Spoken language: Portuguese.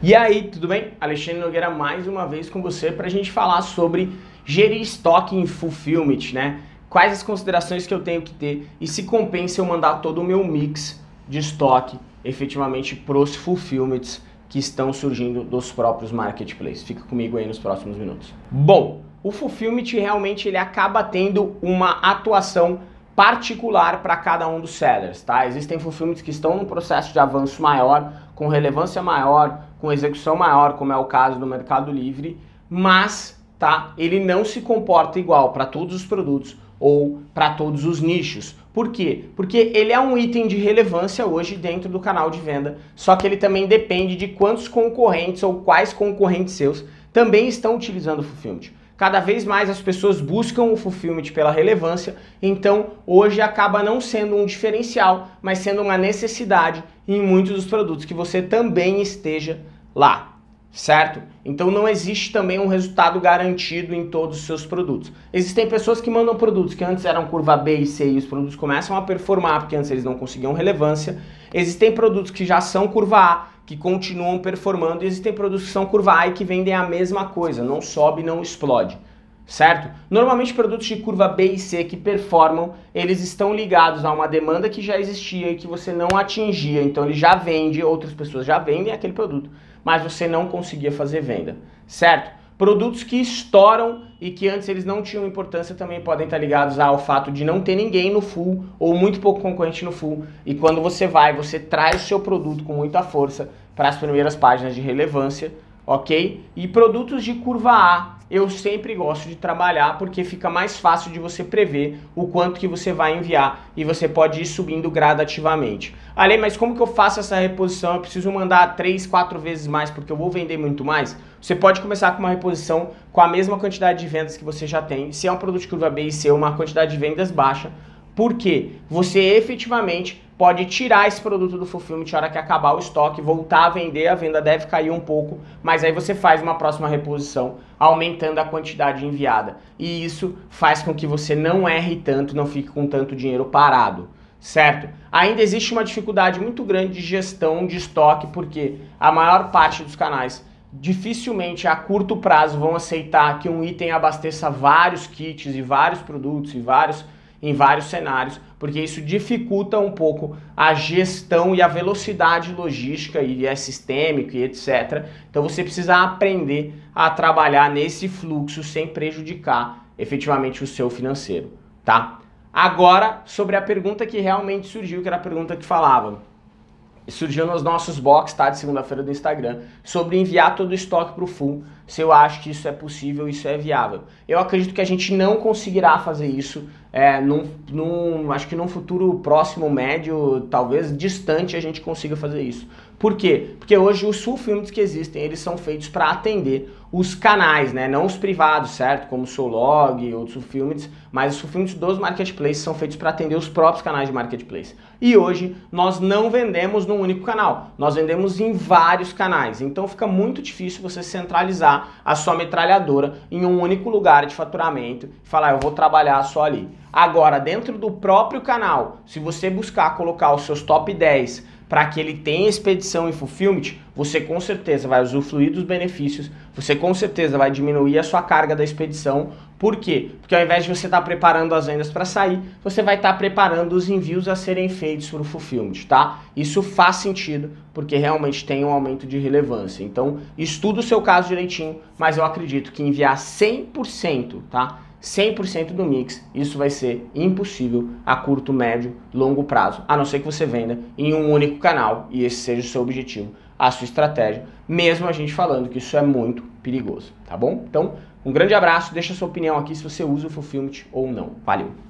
E aí, tudo bem? Alexandre Nogueira mais uma vez com você para a gente falar sobre gerir estoque em fulfillment, né? Quais as considerações que eu tenho que ter e se compensa eu mandar todo o meu mix de estoque efetivamente para os fulfillments que estão surgindo dos próprios marketplaces. Fica comigo aí nos próximos minutos. Bom, o fulfillment realmente ele acaba tendo uma atuação particular para cada um dos sellers, tá? Existem fulfillments que estão num processo de avanço maior, com relevância maior, com execução maior, como é o caso do Mercado Livre, mas, tá? Ele não se comporta igual para todos os produtos ou para todos os nichos. Por quê? Porque ele é um item de relevância hoje dentro do canal de venda, só que ele também depende de quantos concorrentes ou quais concorrentes seus também estão utilizando o fulfillment. Cada vez mais as pessoas buscam o fulfillment pela relevância, então hoje acaba não sendo um diferencial, mas sendo uma necessidade em muitos dos produtos que você também esteja lá, certo? Então não existe também um resultado garantido em todos os seus produtos. Existem pessoas que mandam produtos que antes eram curva B e C e os produtos começam a performar porque antes eles não conseguiam relevância. Existem produtos que já são curva A que continuam performando e existem produtos que são curva A e que vendem a mesma coisa, não sobe, não explode, certo? Normalmente produtos de curva B e C que performam, eles estão ligados a uma demanda que já existia e que você não atingia, então ele já vende, outras pessoas já vendem aquele produto, mas você não conseguia fazer venda, certo? Produtos que estouram e que antes eles não tinham importância também podem estar ligados ao fato de não ter ninguém no full ou muito pouco concorrente no full. E quando você vai, você traz o seu produto com muita força para as primeiras páginas de relevância, ok? E produtos de curva A, eu sempre gosto de trabalhar porque fica mais fácil de você prever o quanto que você vai enviar e você pode ir subindo gradativamente. Ale, mas como que eu faço essa reposição? Eu preciso mandar 3, 4 vezes mais porque eu vou vender muito mais? Você pode começar com uma reposição com a mesma quantidade de vendas que você já tem. Se é um produto curva B e C, uma quantidade de vendas baixa, porque você efetivamente pode tirar esse produto do fulfillment na hora que acabar o estoque, voltar a vender, a venda deve cair um pouco, mas aí você faz uma próxima reposição, aumentando a quantidade enviada. E isso faz com que você não erre tanto, não fique com tanto dinheiro parado, certo? Ainda existe uma dificuldade muito grande de gestão de estoque, porque a maior parte dos canais dificilmente a curto prazo vão aceitar que um item abasteça vários kits e vários produtos e vários em vários cenários, porque isso dificulta um pouco a gestão e a velocidade logística e é sistêmico e etc. Então você precisa aprender a trabalhar nesse fluxo sem prejudicar efetivamente o seu financeiro, tá? Agora, sobre a pergunta que realmente surgiu, que era a pergunta que falava, surgiu nos nossos box, tá, de segunda-feira do Instagram, sobre enviar todo o estoque para o full, se eu acho que isso é possível, isso é viável. Eu acredito que a gente não conseguirá fazer isso, é, num, num, acho que num futuro próximo, médio, talvez distante, a gente consiga fazer isso. Por quê? Porque hoje os fulfillments que existem, eles são feitos para atender os canais, né? Não os privados, certo? Como o Solog e outros fulfillments, mas os fulfillments dos marketplaces são feitos para atender os próprios canais de marketplace. E hoje nós não vendemos num único canal, nós vendemos em vários canais. Então fica muito difícil você centralizar a sua metralhadora em um único lugar de faturamento e falar, eu vou trabalhar só ali. Agora, dentro do próprio canal, se você buscar colocar os seus top 10 para que ele tenha expedição e fulfillment, você com certeza vai usufruir dos benefícios, você com certeza vai diminuir a sua carga da expedição. Por quê? Porque ao invés de você estar tá preparando as vendas para sair, você vai estar tá preparando os envios a serem feitos para o fulfillment, tá? Isso faz sentido, porque realmente tem um aumento de relevância. Então, estuda o seu caso direitinho, mas eu acredito que enviar 100%, tá? 100% do mix, isso vai ser impossível a curto, médio, longo prazo, a não ser que você venda em um único canal e esse seja o seu objetivo, a sua estratégia, mesmo a gente falando que isso é muito perigoso, tá bom? Então, um grande abraço, deixa sua opinião aqui se você usa o Fulfillment ou não. Valeu!